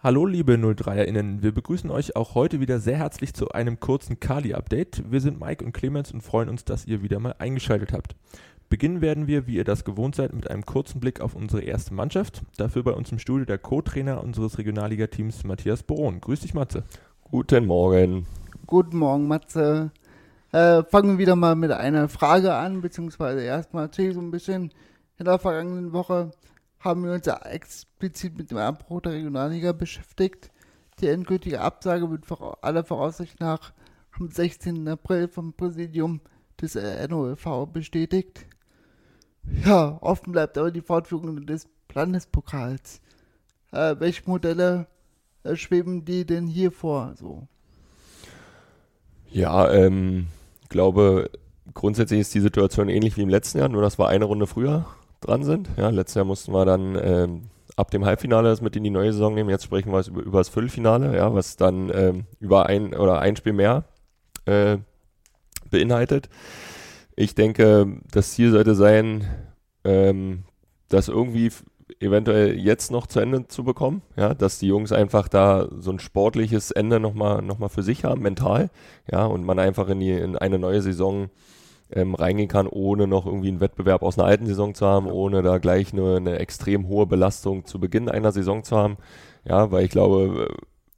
Hallo liebe 03erInnen, wir begrüßen euch auch heute wieder sehr herzlich zu einem kurzen Kali-Update. Wir sind Mike und Clemens und freuen uns, dass ihr wieder mal eingeschaltet habt. Beginnen werden wir, wie ihr das gewohnt seid, mit einem kurzen Blick auf unsere erste Mannschaft. Dafür bei uns im Studio der Co-Trainer unseres Regionalliga-Teams Matthias Boron. Grüß dich Matze. Guten Morgen. Guten Morgen Matze. Äh, fangen wir wieder mal mit einer Frage an, beziehungsweise erstmal ich so ein bisschen in der vergangenen Woche haben wir uns ja explizit mit dem Abbruch der Regionalliga beschäftigt. Die endgültige Absage wird aller Voraussicht nach am 16. April vom Präsidium des äh, NOLV bestätigt. Ja, offen bleibt aber die Fortführung des Landespokals. Äh, welche Modelle äh, schweben die denn hier vor? So? Ja, ähm, glaube, grundsätzlich ist die Situation ähnlich wie im letzten Jahr, nur das war eine Runde früher dran sind. Ja, letztes Jahr mussten wir dann ähm, ab dem Halbfinale das mit in die neue Saison nehmen. Jetzt sprechen wir über, über das Viertelfinale, ja, was dann ähm, über ein oder ein Spiel mehr äh, beinhaltet. Ich denke, das Ziel sollte sein, ähm, das irgendwie eventuell jetzt noch zu Ende zu bekommen, ja, dass die Jungs einfach da so ein sportliches Ende nochmal noch mal für sich haben, mental, ja, und man einfach in, die, in eine neue Saison ähm, reingehen kann, ohne noch irgendwie einen Wettbewerb aus einer alten Saison zu haben, ohne da gleich eine, eine extrem hohe Belastung zu Beginn einer Saison zu haben. Ja, weil ich glaube,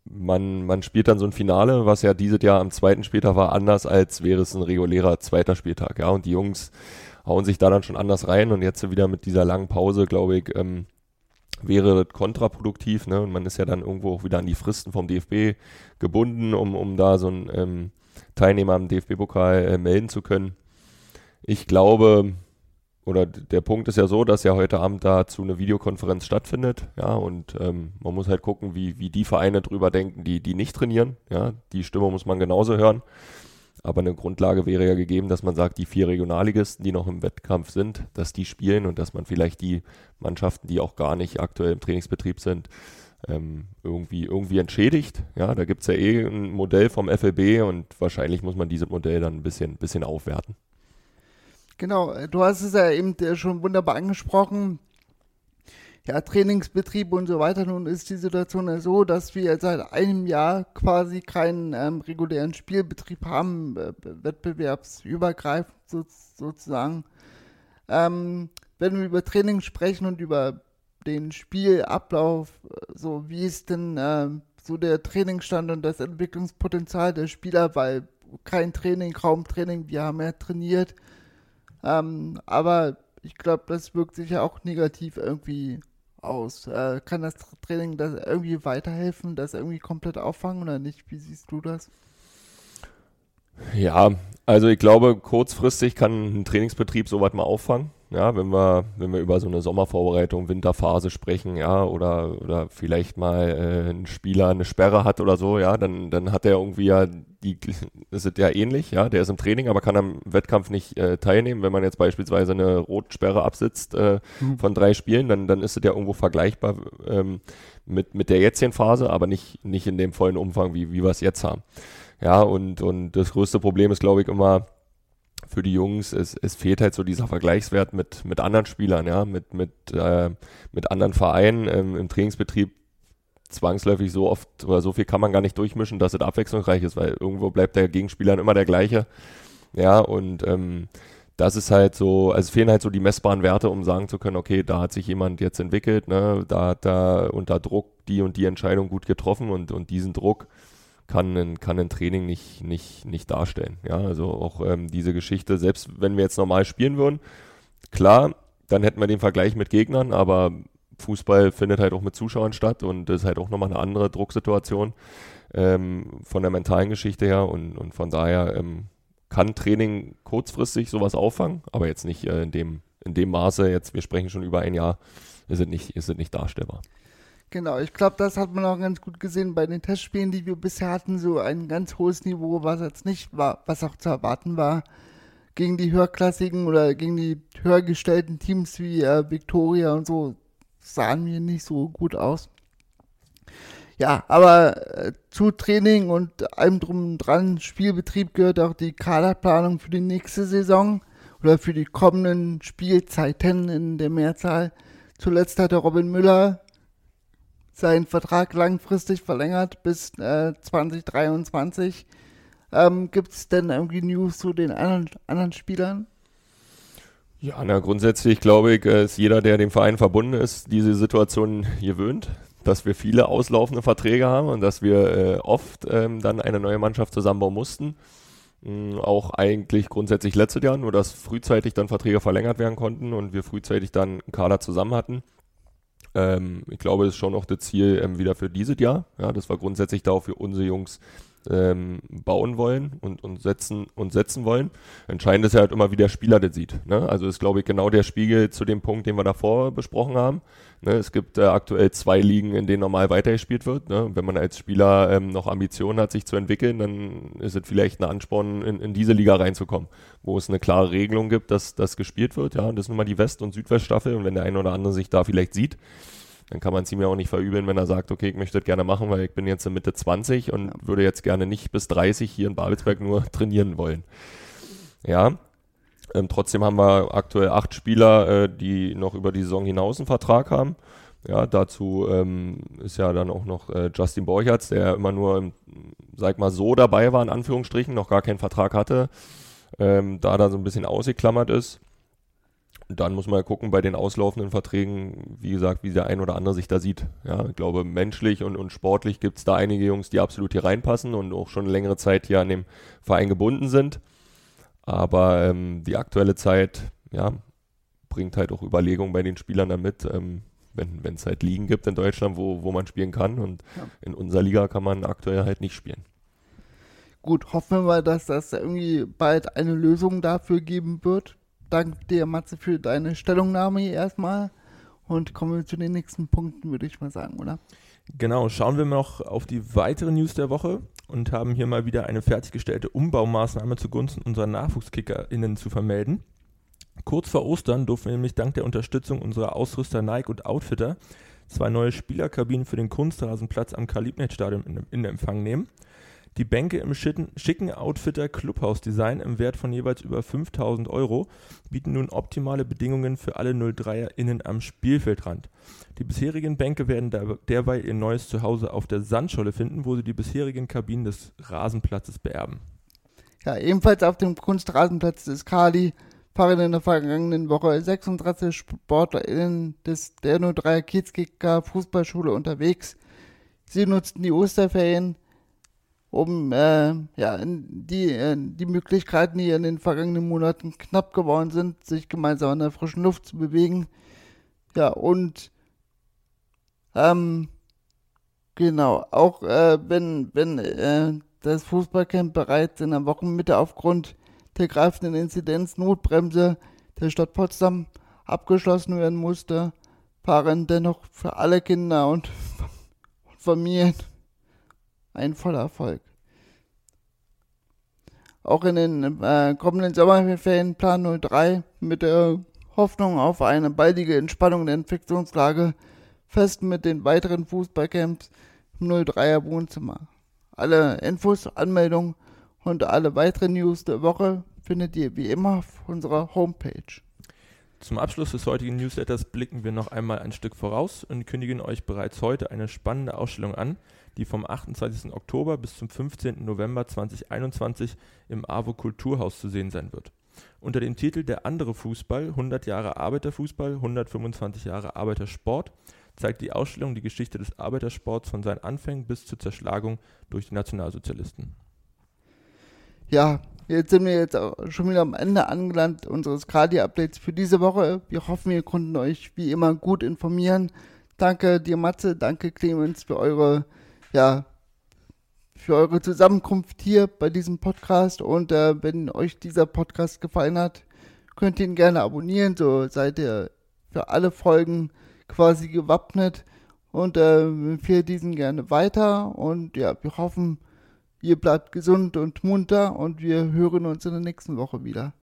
man, man spielt dann so ein Finale, was ja dieses Jahr am zweiten Spieltag war, anders als wäre es ein regulärer zweiter Spieltag. Ja, und die Jungs hauen sich da dann schon anders rein und jetzt wieder mit dieser langen Pause, glaube ich, ähm, wäre das kontraproduktiv. Ne? Und man ist ja dann irgendwo auch wieder an die Fristen vom DFB gebunden, um, um da so einen ähm, Teilnehmer am DFB-Pokal äh, melden zu können. Ich glaube, oder der Punkt ist ja so, dass ja heute Abend dazu eine Videokonferenz stattfindet, ja, und ähm, man muss halt gucken, wie, wie die Vereine drüber denken, die, die nicht trainieren, ja, die Stimme muss man genauso hören. Aber eine Grundlage wäre ja gegeben, dass man sagt, die vier Regionalligisten, die noch im Wettkampf sind, dass die spielen und dass man vielleicht die Mannschaften, die auch gar nicht aktuell im Trainingsbetrieb sind, ähm, irgendwie, irgendwie entschädigt. Ja, da gibt es ja eh ein Modell vom FLB und wahrscheinlich muss man dieses Modell dann ein bisschen, bisschen aufwerten. Genau, äh, du hast es ja eben äh, schon wunderbar angesprochen. Ja, Trainingsbetrieb und so weiter. Nun ist die Situation ja so, dass wir seit einem Jahr quasi keinen ähm, regulären Spielbetrieb haben, äh, wettbewerbsübergreifend so, sozusagen. Ähm, wenn wir über Training sprechen und über den Spielablauf, äh, so wie ist denn äh, so der Trainingsstand und das Entwicklungspotenzial der Spieler, weil kein Training, kaum Training, wir haben ja trainiert. Ähm, aber ich glaube, das wirkt sich ja auch negativ irgendwie aus. Äh, kann das Training das irgendwie weiterhelfen, das irgendwie komplett auffangen oder nicht? Wie siehst du das? Ja, also ich glaube, kurzfristig kann ein Trainingsbetrieb sowas mal auffangen. Ja, wenn wir, wenn wir über so eine Sommervorbereitung, Winterphase sprechen, ja, oder, oder vielleicht mal äh, ein Spieler eine Sperre hat oder so, ja, dann, dann hat er irgendwie ja die, das ist ja ähnlich, ja, der ist im Training, aber kann am Wettkampf nicht äh, teilnehmen. Wenn man jetzt beispielsweise eine Rotsperre absitzt äh, mhm. von drei Spielen, dann, dann ist es ja irgendwo vergleichbar ähm, mit, mit der jetzigen Phase, aber nicht, nicht in dem vollen Umfang, wie, wie wir es jetzt haben. Ja, und, und das größte Problem ist, glaube ich, immer, für die Jungs, es, es fehlt halt so dieser Vergleichswert mit, mit anderen Spielern, ja, mit, mit, äh, mit anderen Vereinen ähm, im Trainingsbetrieb zwangsläufig so oft oder so viel kann man gar nicht durchmischen, dass es abwechslungsreich ist, weil irgendwo bleibt der Gegenspieler immer der gleiche. Ja, und ähm, das ist halt so, also es fehlen halt so die messbaren Werte, um sagen zu können, okay, da hat sich jemand jetzt entwickelt, ne, da hat er unter Druck die und die Entscheidung gut getroffen und, und diesen Druck kann ein, kann ein Training nicht, nicht, nicht darstellen. Ja, also auch ähm, diese Geschichte, selbst wenn wir jetzt normal spielen würden, klar, dann hätten wir den Vergleich mit Gegnern, aber Fußball findet halt auch mit Zuschauern statt und das ist halt auch nochmal eine andere Drucksituation ähm, von der mentalen Geschichte her und, und von daher ähm, kann Training kurzfristig sowas auffangen, aber jetzt nicht äh, in, dem, in dem Maße, jetzt wir sprechen schon über ein Jahr, ist es nicht, ist es nicht darstellbar. Genau, ich glaube, das hat man auch ganz gut gesehen bei den Testspielen, die wir bisher hatten, so ein ganz hohes Niveau, was jetzt nicht war, was auch zu erwarten war, gegen die höherklassigen oder gegen die höher gestellten Teams wie äh, Victoria und so, sahen mir nicht so gut aus. Ja, aber äh, zu Training und allem drum und dran Spielbetrieb gehört auch die Kaderplanung für die nächste Saison oder für die kommenden Spielzeiten in der Mehrzahl. Zuletzt hatte Robin Müller seinen Vertrag langfristig verlängert bis äh, 2023. Ähm, Gibt es denn irgendwie News zu den anderen, anderen Spielern? Ja, na grundsätzlich glaube ich, ist jeder, der dem Verein verbunden ist, diese Situation gewöhnt, dass wir viele auslaufende Verträge haben und dass wir äh, oft ähm, dann eine neue Mannschaft zusammenbauen mussten. Mhm, auch eigentlich grundsätzlich letztes Jahr, nur dass frühzeitig dann Verträge verlängert werden konnten und wir frühzeitig dann einen Kader zusammen hatten. Ähm, ich glaube, das ist schon noch das Ziel ähm, wieder für dieses Jahr. Ja, das war grundsätzlich da auch für unsere Jungs ähm, bauen wollen und, und, setzen, und setzen wollen. Entscheidend ist ja halt immer, wie der Spieler das sieht. Ne? Also ist, glaube ich, genau der Spiegel zu dem Punkt, den wir davor besprochen haben. Ne? Es gibt äh, aktuell zwei Ligen, in denen normal weitergespielt wird. Ne? Wenn man als Spieler ähm, noch Ambitionen hat, sich zu entwickeln, dann ist es vielleicht ein Ansporn, in, in diese Liga reinzukommen, wo es eine klare Regelung gibt, dass das gespielt wird. Ja, das ist nun mal die West- und Südweststaffel und wenn der eine oder andere sich da vielleicht sieht, dann kann man es ihm ja auch nicht verübeln, wenn er sagt, okay, ich möchte das gerne machen, weil ich bin jetzt in Mitte 20 und ja. würde jetzt gerne nicht bis 30 hier in Babelsberg nur trainieren wollen. Ja, ähm, trotzdem haben wir aktuell acht Spieler, äh, die noch über die Saison hinaus einen Vertrag haben. Ja, dazu ähm, ist ja dann auch noch äh, Justin Borchertz, der immer nur, im, sag mal, so dabei war, in Anführungsstrichen, noch gar keinen Vertrag hatte, ähm, da da so ein bisschen ausgeklammert ist dann muss man gucken bei den auslaufenden Verträgen, wie gesagt, wie der ein oder andere sich da sieht. Ja, ich glaube, menschlich und, und sportlich gibt es da einige Jungs, die absolut hier reinpassen und auch schon längere Zeit hier an dem Verein gebunden sind. Aber ähm, die aktuelle Zeit, ja, bringt halt auch Überlegungen bei den Spielern damit, ähm, wenn es halt Ligen gibt in Deutschland, wo, wo man spielen kann. Und ja. in unserer Liga kann man aktuell halt nicht spielen. Gut, hoffen wir mal, dass das irgendwie bald eine Lösung dafür geben wird danke dir, Matze, für deine Stellungnahme hier erstmal. Und kommen wir zu den nächsten Punkten, würde ich mal sagen, oder? Genau, schauen wir noch auf die weiteren News der Woche und haben hier mal wieder eine fertiggestellte Umbaumaßnahme zugunsten unserer NachwuchskickerInnen zu vermelden. Kurz vor Ostern durften wir nämlich dank der Unterstützung unserer Ausrüster Nike und Outfitter zwei neue Spielerkabinen für den Kunstrasenplatz am Karl-Liebknecht-Stadion in, in Empfang nehmen. Die Bänke im schicken Outfitter Clubhouse-Design im Wert von jeweils über 5000 Euro bieten nun optimale Bedingungen für alle 03erInnen am Spielfeldrand. Die bisherigen Bänke werden derweil ihr neues Zuhause auf der Sandscholle finden, wo sie die bisherigen Kabinen des Rasenplatzes beerben. Ja, ebenfalls auf dem Kunstrasenplatz des Kali fahren in der vergangenen Woche 36 SportlerInnen des der 03er Kiezkicker Fußballschule unterwegs. Sie nutzten die Osterferien um äh, ja, die, äh, die Möglichkeiten, die in den vergangenen Monaten knapp geworden sind, sich gemeinsam in der frischen Luft zu bewegen. Ja, und ähm, genau, auch äh, wenn, wenn äh, das Fußballcamp bereits in der Wochenmitte aufgrund der greifenden Inzidenz Notbremse der Stadt Potsdam abgeschlossen werden musste, waren dennoch für alle Kinder und Familien ein voller Erfolg. Auch in den äh, kommenden Sommerferien Plan 03 mit der Hoffnung auf eine baldige Entspannung der Infektionslage fest mit den weiteren Fußballcamps im 03er Wohnzimmer. Alle Infos, Anmeldungen und alle weiteren News der Woche findet ihr wie immer auf unserer Homepage. Zum Abschluss des heutigen Newsletters blicken wir noch einmal ein Stück voraus und kündigen euch bereits heute eine spannende Ausstellung an, die vom 28. Oktober bis zum 15. November 2021 im AWO Kulturhaus zu sehen sein wird. Unter dem Titel Der andere Fußball, 100 Jahre Arbeiterfußball, 125 Jahre Arbeitersport zeigt die Ausstellung die Geschichte des Arbeitersports von seinen Anfängen bis zur Zerschlagung durch die Nationalsozialisten. Ja, jetzt sind wir jetzt schon wieder am Ende angelangt unseres Kadi-Updates für diese Woche. Wir hoffen, wir konnten euch wie immer gut informieren. Danke dir, Matze, danke Clemens für eure ja, für eure Zusammenkunft hier bei diesem Podcast. Und äh, wenn euch dieser Podcast gefallen hat, könnt ihr ihn gerne abonnieren. So seid ihr für alle Folgen quasi gewappnet. Und äh, empfehle diesen gerne weiter. Und ja, wir hoffen, ihr bleibt gesund und munter. Und wir hören uns in der nächsten Woche wieder.